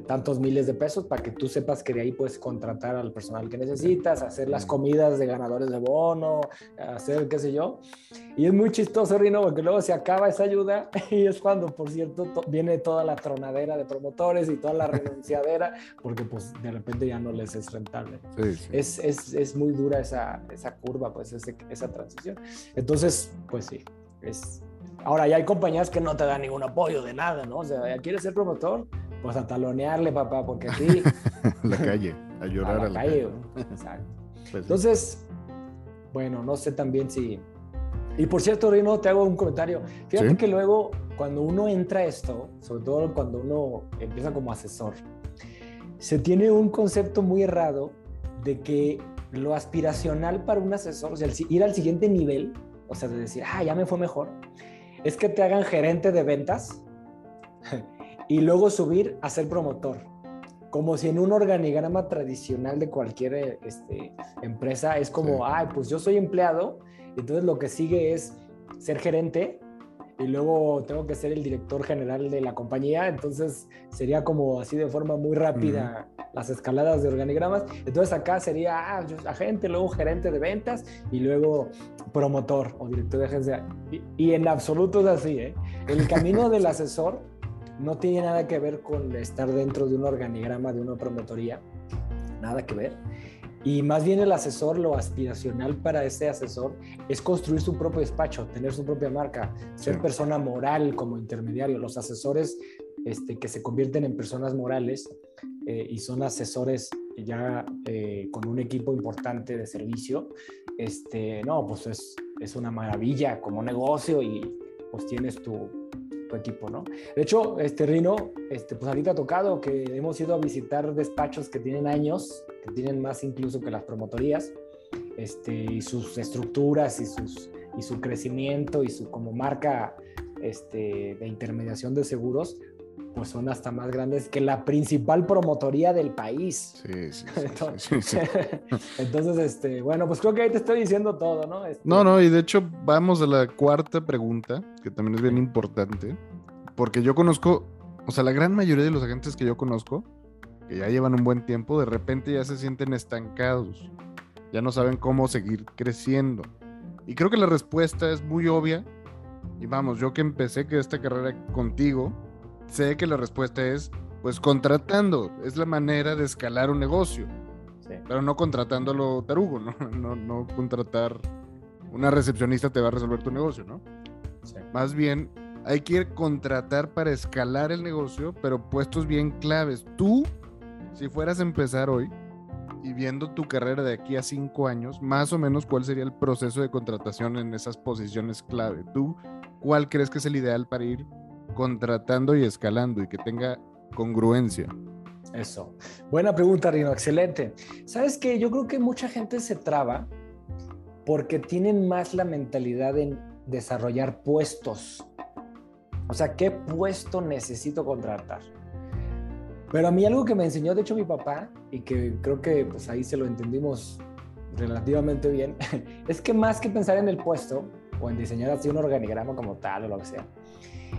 tantos miles de pesos para que tú sepas que de ahí puedes contratar al personal que necesitas, hacer las comidas de ganadores de bono, hacer qué sé yo. Y es muy chistoso, Rino, porque luego se acaba esa ayuda y es cuando, por cierto, viene toda la tronadera de promotores y toda la renunciadera, porque pues de repente ya no les es rentable. Es, es, es, muy dura esa, esa curva, pues esa transición. Entonces, pues sí, es... Ahora, ya hay compañías que no te dan ningún apoyo de nada, ¿no? O sea, ¿quieres ser promotor? Pues a talonearle, papá, porque aquí...
la calle, a llorar a la, calle.
Exacto. Pues Entonces, bueno, no sé también si... Y por cierto, Rino, te hago un comentario. Fíjate que luego, cuando uno entra a esto, sobre todo cuando uno empieza como asesor, se tiene un concepto muy errado de que lo aspiracional para un asesor, o sea, ir al siguiente nivel, o sea, de decir, ah, ya me fue mejor, es que te hagan gerente de ventas y luego subir a ser promotor. Como si en un organigrama tradicional de cualquier este, empresa es como, ay, pues yo soy empleado, entonces lo que sigue es ser gerente y luego tengo que ser el director general de la compañía, entonces sería como así de forma muy rápida las escaladas de organigramas. Entonces acá sería ah, agente, luego gerente de ventas y luego promotor o director de agencia. Y, y en absoluto es así, ¿eh? El camino del asesor no tiene nada que ver con estar dentro de un organigrama de una promotoría, nada que ver. Y más bien el asesor, lo aspiracional para ese asesor es construir su propio despacho, tener su propia marca, ser persona moral como intermediario. Los asesores este, que se convierten en personas morales eh, y son asesores ya eh, con un equipo importante de servicio, este, no, pues es, es una maravilla como negocio y pues tienes tu, tu equipo, ¿no? De hecho, este Rino, este, pues ahorita ha tocado que hemos ido a visitar despachos que tienen años, que tienen más incluso que las promotorías, este, y sus estructuras y, sus, y su crecimiento y su como marca este, de intermediación de seguros, pues son hasta más grandes que la principal promotoría del país.
Sí, sí.
Entonces, este, bueno, pues creo que ahí te estoy diciendo todo, ¿no? Este
no, no, y de hecho vamos a la cuarta pregunta, que también es bien importante, porque yo conozco, o sea, la gran mayoría de los agentes que yo conozco, que ya llevan un buen tiempo, de repente ya se sienten estancados, ya no saben cómo seguir creciendo. Y creo que la respuesta es muy obvia. Y vamos, yo que empecé que esta carrera contigo, sé que la respuesta es, pues contratando, es la manera de escalar un negocio, pero no contratándolo tarugo, ¿no? ¿no? No contratar una recepcionista te va a resolver tu negocio, ¿no? Más bien, hay que ir contratar para escalar el negocio, pero puestos bien claves. Tú, si fueras a empezar hoy y viendo tu carrera de aquí a cinco años, más o menos cuál sería el proceso de contratación en esas posiciones clave. ¿Tú cuál crees que es el ideal para ir contratando y escalando y que tenga congruencia?
Eso. Buena pregunta, Rino. Excelente. ¿Sabes qué? Yo creo que mucha gente se traba porque tienen más la mentalidad en desarrollar puestos. O sea, ¿qué puesto necesito contratar? Pero a mí algo que me enseñó, de hecho, mi papá, y que creo que pues ahí se lo entendimos relativamente bien, es que más que pensar en el puesto o en diseñar así un organigrama como tal o lo que sea,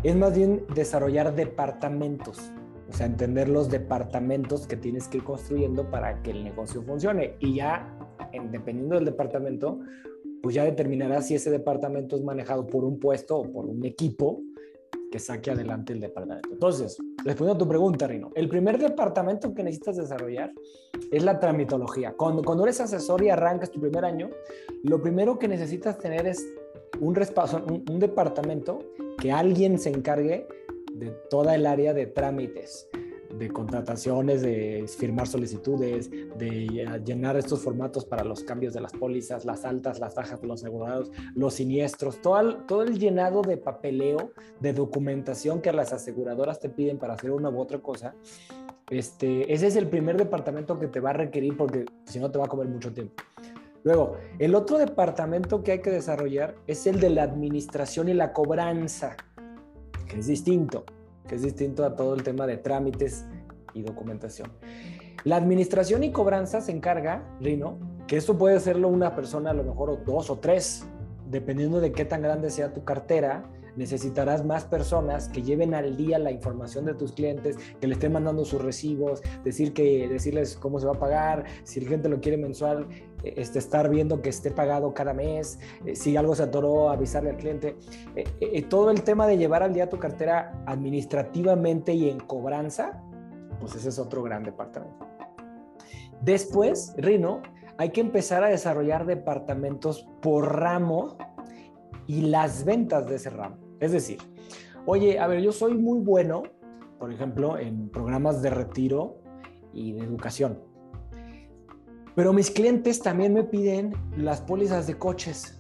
es más bien desarrollar departamentos, o sea, entender los departamentos que tienes que ir construyendo para que el negocio funcione. Y ya, dependiendo del departamento, pues ya determinarás si ese departamento es manejado por un puesto o por un equipo que saque adelante el departamento. Entonces, respondiendo a tu pregunta, Rino, el primer departamento que necesitas desarrollar es la tramitología. Cuando, cuando eres asesor y arrancas tu primer año, lo primero que necesitas tener es un, un, departamento que alguien se encargue de toda el área de trámites, de contrataciones, de firmar solicitudes, de llenar estos formatos para los cambios de las pólizas, las altas, las bajas de los asegurados, los siniestros, todo el, todo el llenado de papeleo, de documentación que las aseguradoras te piden para hacer una u otra cosa. Este, ese es el primer departamento que te va a requerir porque si no te va a comer mucho tiempo. Luego, el otro departamento que hay que desarrollar es el de la administración y la cobranza, que es distinto, que es distinto a todo el tema de trámites y documentación. La administración y cobranza se encarga, Rino, que esto puede hacerlo una persona a lo mejor o dos o tres, dependiendo de qué tan grande sea tu cartera, necesitarás más personas que lleven al día la información de tus clientes, que le estén mandando sus recibos, decir que, decirles cómo se va a pagar, si el cliente lo quiere mensual, este, estar viendo que esté pagado cada mes, eh, si algo se atoró, avisarle al cliente. Eh, eh, todo el tema de llevar al día tu cartera administrativamente y en cobranza, pues ese es otro gran departamento. Después, Rino, hay que empezar a desarrollar departamentos por ramo y las ventas de ese ramo. Es decir, oye, a ver, yo soy muy bueno, por ejemplo, en programas de retiro y de educación pero mis clientes también me piden las pólizas de coches.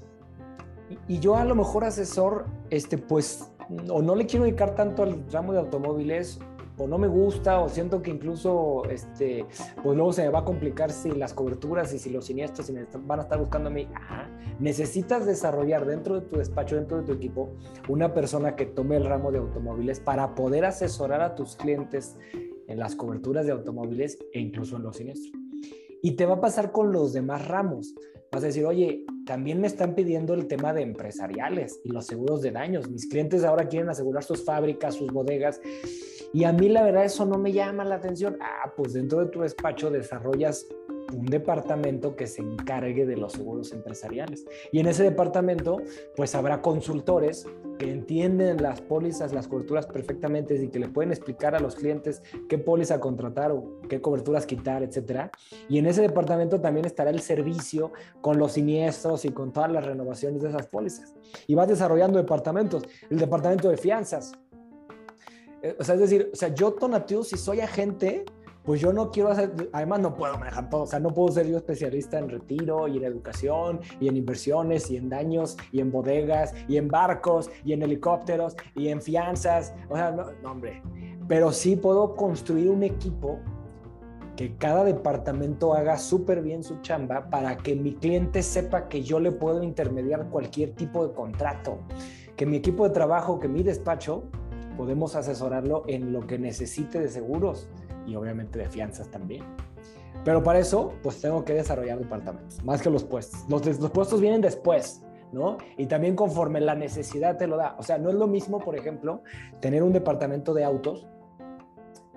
Y yo a lo mejor asesor, este, pues, o no le quiero dedicar tanto al ramo de automóviles, o no me gusta, o siento que incluso, este, pues luego se me va a complicar si las coberturas y si los siniestros van a estar buscando a mí. necesitas desarrollar dentro de tu despacho, dentro de tu equipo, una persona que tome el ramo de automóviles para poder asesorar a tus clientes en las coberturas de automóviles e incluso en los siniestros. Y te va a pasar con los demás ramos. Vas a decir, oye, también me están pidiendo el tema de empresariales y los seguros de daños. Mis clientes ahora quieren asegurar sus fábricas, sus bodegas. Y a mí la verdad eso no me llama la atención. Ah, pues dentro de tu despacho desarrollas un departamento que se encargue de los seguros empresariales. Y en ese departamento, pues habrá consultores que entienden las pólizas, las coberturas perfectamente y que le pueden explicar a los clientes qué póliza contratar o qué coberturas quitar, etcétera. Y en ese departamento también estará el servicio con los siniestros y con todas las renovaciones de esas pólizas. Y vas desarrollando departamentos, el departamento de fianzas. Eh, o sea, es decir, o sea, yo Tonatiuh, si soy agente, pues yo no quiero hacer, además no puedo manejar todo, o sea, no puedo ser yo especialista en retiro y en educación y en inversiones y en daños y en bodegas y en barcos y en helicópteros y en fianzas, o sea, no, hombre, pero sí puedo construir un equipo que cada departamento haga súper bien su chamba para que mi cliente sepa que yo le puedo intermediar cualquier tipo de contrato, que mi equipo de trabajo, que mi despacho, podemos asesorarlo en lo que necesite de seguros y obviamente de fianzas también. Pero para eso, pues tengo que desarrollar departamentos, más que los puestos. Los, los puestos vienen después, ¿no? Y también conforme la necesidad te lo da. O sea, no es lo mismo, por ejemplo, tener un departamento de autos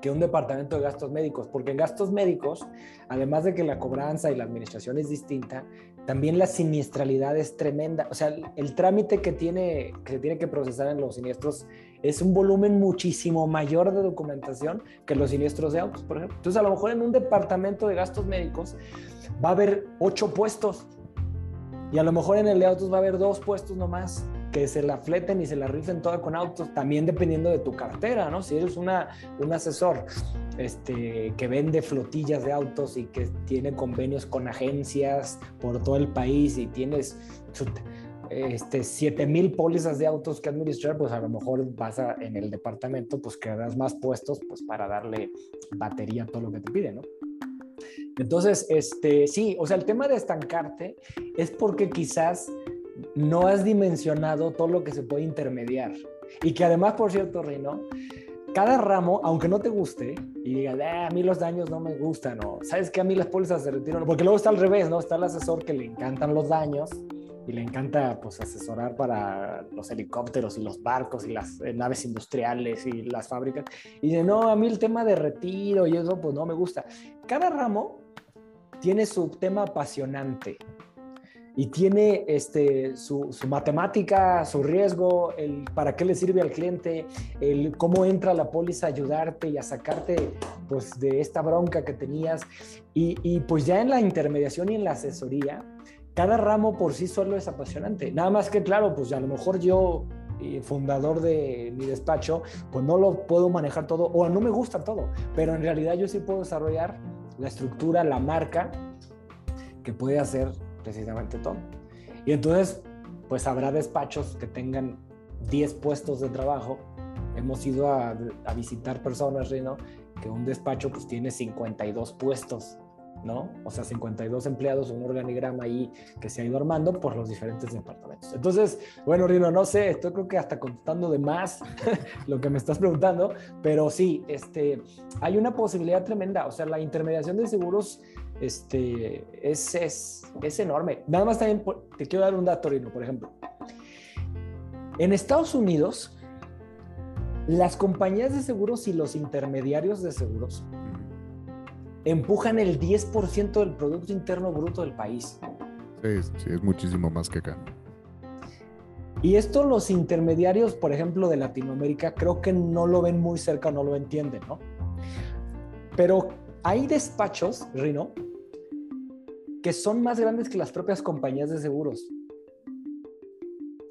que un departamento de gastos médicos, porque en gastos médicos, además de que la cobranza y la administración es distinta, también la siniestralidad es tremenda. O sea, el, trámite que, tiene, que se tiene que procesar en los siniestros es un volumen muchísimo mayor de documentación que los siniestros de autos, por ejemplo. Entonces, a lo mejor en un departamento de gastos médicos va a haber ocho puestos y a lo mejor en el de autos va a haber dos puestos nomás que se la fleten y se la rifen toda con autos, también dependiendo de tu cartera, ¿no? Si eres una, un asesor este, que vende flotillas de autos y que tiene convenios con agencias por todo el país y tienes este, 7 mil pólizas de autos que administrar, pues a lo mejor vas a, en el departamento, pues das más puestos pues para darle batería a todo lo que te pide, ¿no? Entonces, este, sí, o sea, el tema de estancarte es porque quizás no has dimensionado todo lo que se puede intermediar. Y que además, por cierto, Reino, cada ramo, aunque no te guste y digas, ah, a mí los daños no me gustan, o sabes que a mí las pólizas de retiro, porque luego está al revés, ¿no? Está el asesor que le encantan los daños y le encanta pues asesorar para los helicópteros y los barcos y las eh, naves industriales y las fábricas. Y dice, no, a mí el tema de retiro y eso pues no me gusta. Cada ramo tiene su tema apasionante y tiene este, su, su, matemática, su riesgo, el para qué le sirve al cliente, el cómo entra la póliza a ayudarte y a sacarte pues, de esta bronca que tenías. Y, y pues ya en la intermediación y en la asesoría, cada ramo por sí solo es apasionante. Nada más que, claro, pues a lo mejor yo, eh, fundador de mi despacho, pues no lo puedo manejar todo o no me gusta todo, pero en realidad yo sí puedo desarrollar la estructura, la marca que puede hacer precisamente todo. Y entonces, pues habrá despachos que tengan 10 puestos de trabajo. Hemos ido a, visitar personas, ¿no? que un despacho pues tiene 52 puestos ¿no? O sea, 52 empleados, un organigrama ahí que se ha ido armando por los diferentes departamentos. Entonces, bueno, Rino, no sé, estoy creo que hasta contando de más lo que me estás preguntando, pero sí, este, hay una posibilidad tremenda, o sea, la intermediación de seguros este, es, es, es enorme. Nada más también te quiero dar un dato, Rino, por ejemplo. En Estados Unidos, las compañías de seguros y los intermediarios de seguros empujan el 10% del Producto Interno Bruto del país.
Sí, sí, es muchísimo más que acá.
Y esto los intermediarios, por ejemplo, de Latinoamérica, creo que no lo ven muy cerca, no lo entienden, ¿no? Pero hay despachos, Rino, que son más grandes que las propias compañías de seguros.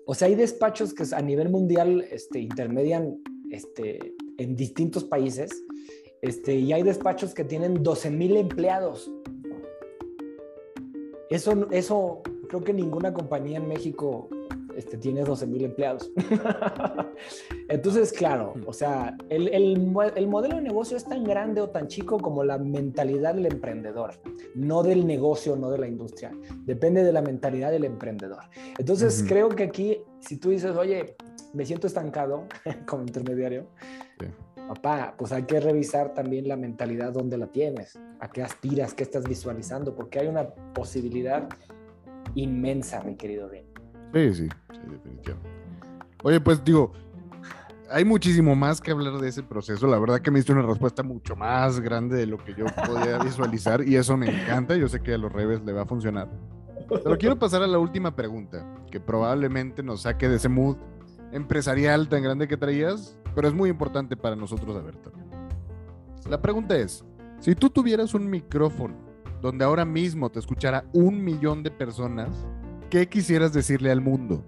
O sea, hay despachos que a nivel mundial este, intermedian este, en distintos países este, y hay despachos que tienen 12 mil empleados. Eso, eso creo que ninguna compañía en México este, tiene 12 mil empleados. Entonces, claro, o sea, el, el, modelo de negocio es tan grande o tan chico como la mentalidad del emprendedor, no del negocio, no de la industria. Depende de la mentalidad del emprendedor. Entonces, creo que aquí, si tú dices, oye, me siento estancado como intermediario, papá, pues hay que revisar también la mentalidad donde la tienes, a qué aspiras, qué estás visualizando, porque hay una posibilidad inmensa, mi querido Ben.
Sí, sí, sí, definitivamente. Oye, pues digo, hay muchísimo más que hablar de ese proceso. La verdad que me diste una respuesta mucho más grande de lo que yo podía visualizar y eso me encanta. Yo sé que a los revés le va a funcionar. Pero quiero pasar a la última pregunta, que probablemente nos saque de ese mood empresarial tan grande que traías, pero es muy importante para nosotros saber también. La pregunta es, si tú tuvieras un micrófono donde ahora mismo te escuchara un millón de personas, ¿qué quisieras decirle al mundo?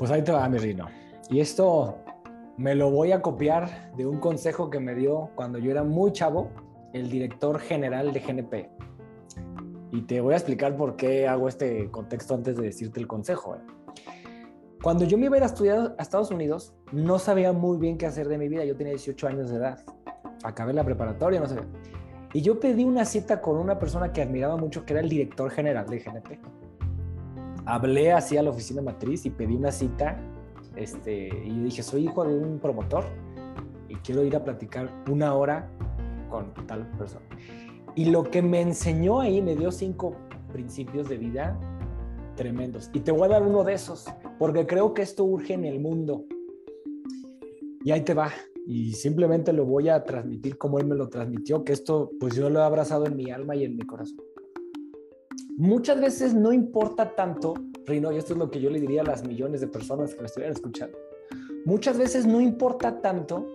Pues ahí te va, mi Rino. Y esto me lo voy a copiar de un consejo que me dio cuando yo era muy chavo el director general de GNP. Y te voy a explicar por qué hago este contexto antes de decirte el consejo. ¿eh? Cuando yo me iba a ir a estudiar a Estados Unidos, no sabía muy bien qué hacer de mi vida. Yo tenía 18 años de edad. Acabé la preparatoria, no sé. Y yo pedí una cita con una persona que admiraba mucho, que era el director general de GNP hablé así a la oficina matriz y pedí una cita. Este, y dije, soy hijo de un promotor y quiero ir a platicar una hora con tal persona. Y lo que me enseñó ahí me dio cinco principios de vida tremendos. Y te voy a dar uno de esos, porque creo que esto urge en el mundo. Y ahí te va. Y simplemente lo voy a transmitir como él me lo transmitió, que esto pues yo lo he abrazado en mi alma y en mi corazón muchas veces no importa tanto, Rino, y esto es lo que yo le diría a las millones de personas que me estuvieran escuchando, muchas veces no importa tanto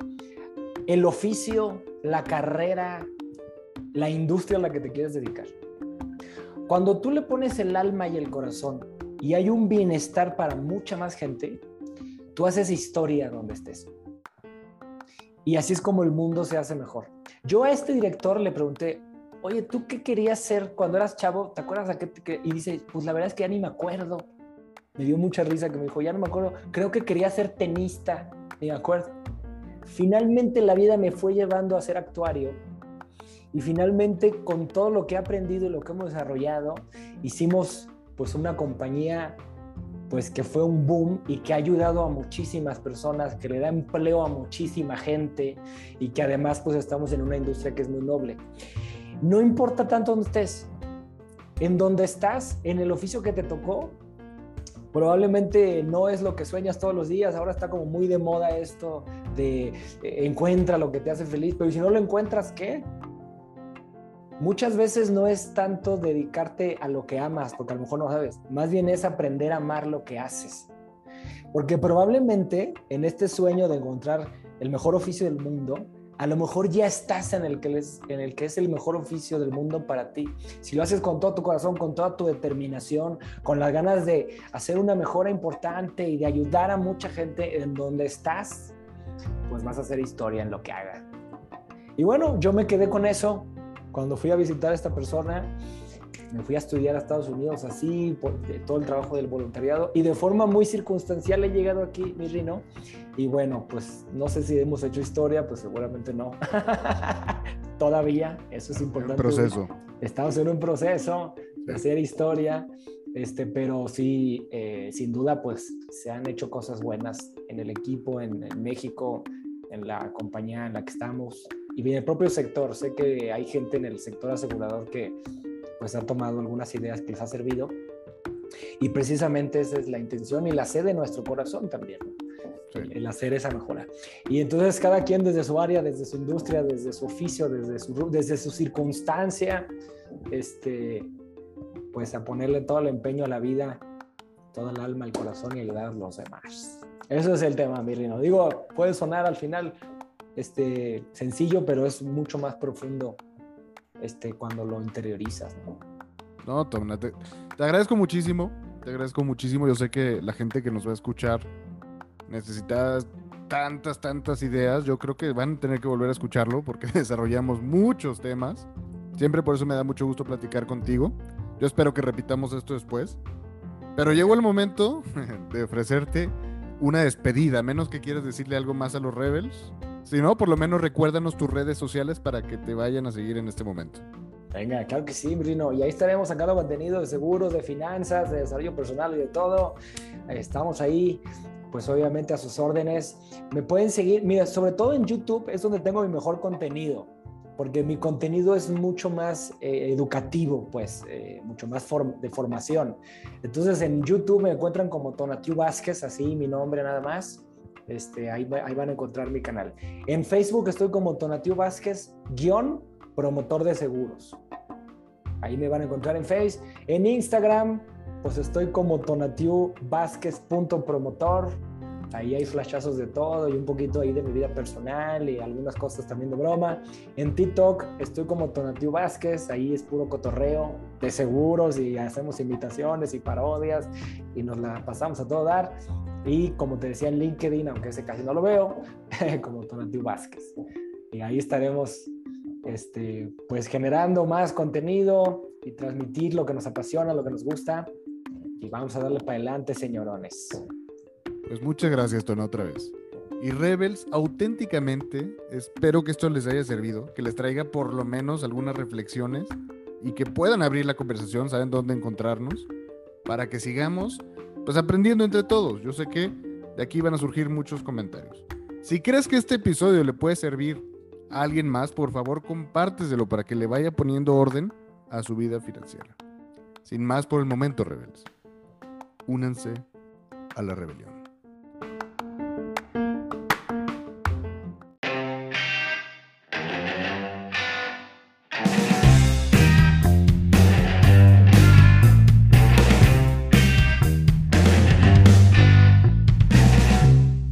el oficio, la carrera, la industria a la que te quieres dedicar. Cuando tú le pones el alma y el corazón y hay un bienestar para mucha más gente, tú haces historia donde estés. Y así es como el mundo se hace mejor. Yo a este director le pregunté, oye, ¿tú qué querías ser cuando eras chavo? ¿Te acuerdas qué? Y dice, pues la verdad es que ya ni me acuerdo. Me dio mucha risa que me dijo, ya no me acuerdo, creo que quería ser tenista, ni me acuerdo. Finalmente la vida me fue llevando a ser actuario y finalmente con todo lo que he aprendido y lo que hemos desarrollado, hicimos pues una compañía pues que fue un boom y que ha ayudado a muchísimas personas, que le da empleo a muchísima gente y que además pues estamos en una industria que es muy noble. No importa tanto dónde estés, en donde estás, en el oficio que te tocó, probablemente no es lo que sueñas todos los días. Ahora está como muy de moda esto de eh, encuentra lo que te hace feliz, pero si no lo encuentras, ¿qué? Muchas veces no es tanto dedicarte a lo que amas, porque a lo mejor no sabes, más bien es aprender a amar lo que haces. Porque probablemente en este sueño de encontrar el mejor oficio del mundo, a lo mejor ya estás en el, que es, el el mejor oficio del mundo para ti. Si lo haces con todo tu corazón, con toda tu determinación, con las ganas de hacer una mejora importante y de ayudar a mucha gente en donde estás, pues vas a hacer historia en lo que hagas. Y bueno, yo me quedé con eso cuando fui a visitar a esta persona me fui a estudiar a Estados Unidos así, por todo el trabajo del voluntariado y de forma muy circunstancial he llegado aquí, mi Rino. Y bueno, pues no sé si hemos hecho historia, pues seguramente no. Todavía, eso es importante.
Un proceso.
Estamos en un proceso de hacer historia, este, pero sí, eh, sin duda, pues se han hecho cosas buenas en el equipo, en, en México, en la compañía en la que estamos y en el propio sector. Sé que hay gente en el sector asegurador que pues ha tomado algunas ideas que les ha servido. Y precisamente esa es la intención y la sede de nuestro corazón también, el hacer esa mejora. Y entonces cada quien desde su área, desde su industria, desde su oficio, desde su, desde su circunstancia, este, pues a ponerle todo el empeño a la vida, toda el alma, el corazón y ayudar a los demás. Eso es el tema, Mirrino. Digo, puede sonar al final este, sencillo, pero es mucho más profundo este, cuando lo interiorizas, ¿no?
No, te, agradezco muchísimo, te agradezco muchísimo. Yo sé que la gente que nos va a escuchar necesita tantas, tantas ideas. Yo creo que van a tener que volver a escucharlo porque desarrollamos muchos temas. Siempre por eso me da mucho gusto platicar contigo. Yo espero que repitamos esto después. Pero llegó el momento de ofrecerte una despedida, menos que quieras decirle algo más a los Rebels. Si no, por lo menos recuérdanos tus redes sociales para que te vayan a seguir en este momento.
Venga, claro que sí, Brino. Y ahí estaremos sacando contenido de seguros, de finanzas, de desarrollo personal y de todo. Estamos ahí, pues obviamente a sus órdenes. Me pueden seguir, mira, sobre todo en YouTube es donde tengo mi mejor contenido. Porque mi contenido es mucho más eh, educativo, pues, eh, mucho más de formación. Entonces en YouTube me encuentran como Tonatiu Vázquez, así mi nombre nada más. Este, ahí, ahí van a encontrar mi canal. En Facebook estoy como Tonatiu Vázquez, guion, promotor de seguros. Ahí me van a encontrar en Face. En Instagram, pues estoy como Tonatiu Vázquez.promotor Ahí hay flashazos de todo y un poquito ahí de mi vida personal y algunas cosas también de broma. En TikTok estoy como Tonatiu Vázquez, ahí es puro cotorreo de seguros y hacemos invitaciones y parodias y nos la pasamos a todo dar. Y como te decía en LinkedIn, aunque ese casi no lo veo, como Tonatiu Vázquez. Y ahí estaremos este, pues generando más contenido y transmitir lo que nos apasiona, lo que nos gusta. Y vamos a darle para adelante, señorones.
Pues muchas gracias, Tona, otra vez. Y Rebels, auténticamente, espero que esto les haya servido, que les traiga por lo menos algunas reflexiones y que puedan abrir la conversación, saben dónde encontrarnos, para que sigamos pues aprendiendo entre todos. Yo sé que de aquí van a surgir muchos comentarios. Si crees que este episodio le puede servir a alguien más, por favor compárteselo para que le vaya poniendo orden a su vida financiera. Sin más por el momento, rebeldes. Únanse a la rebelión.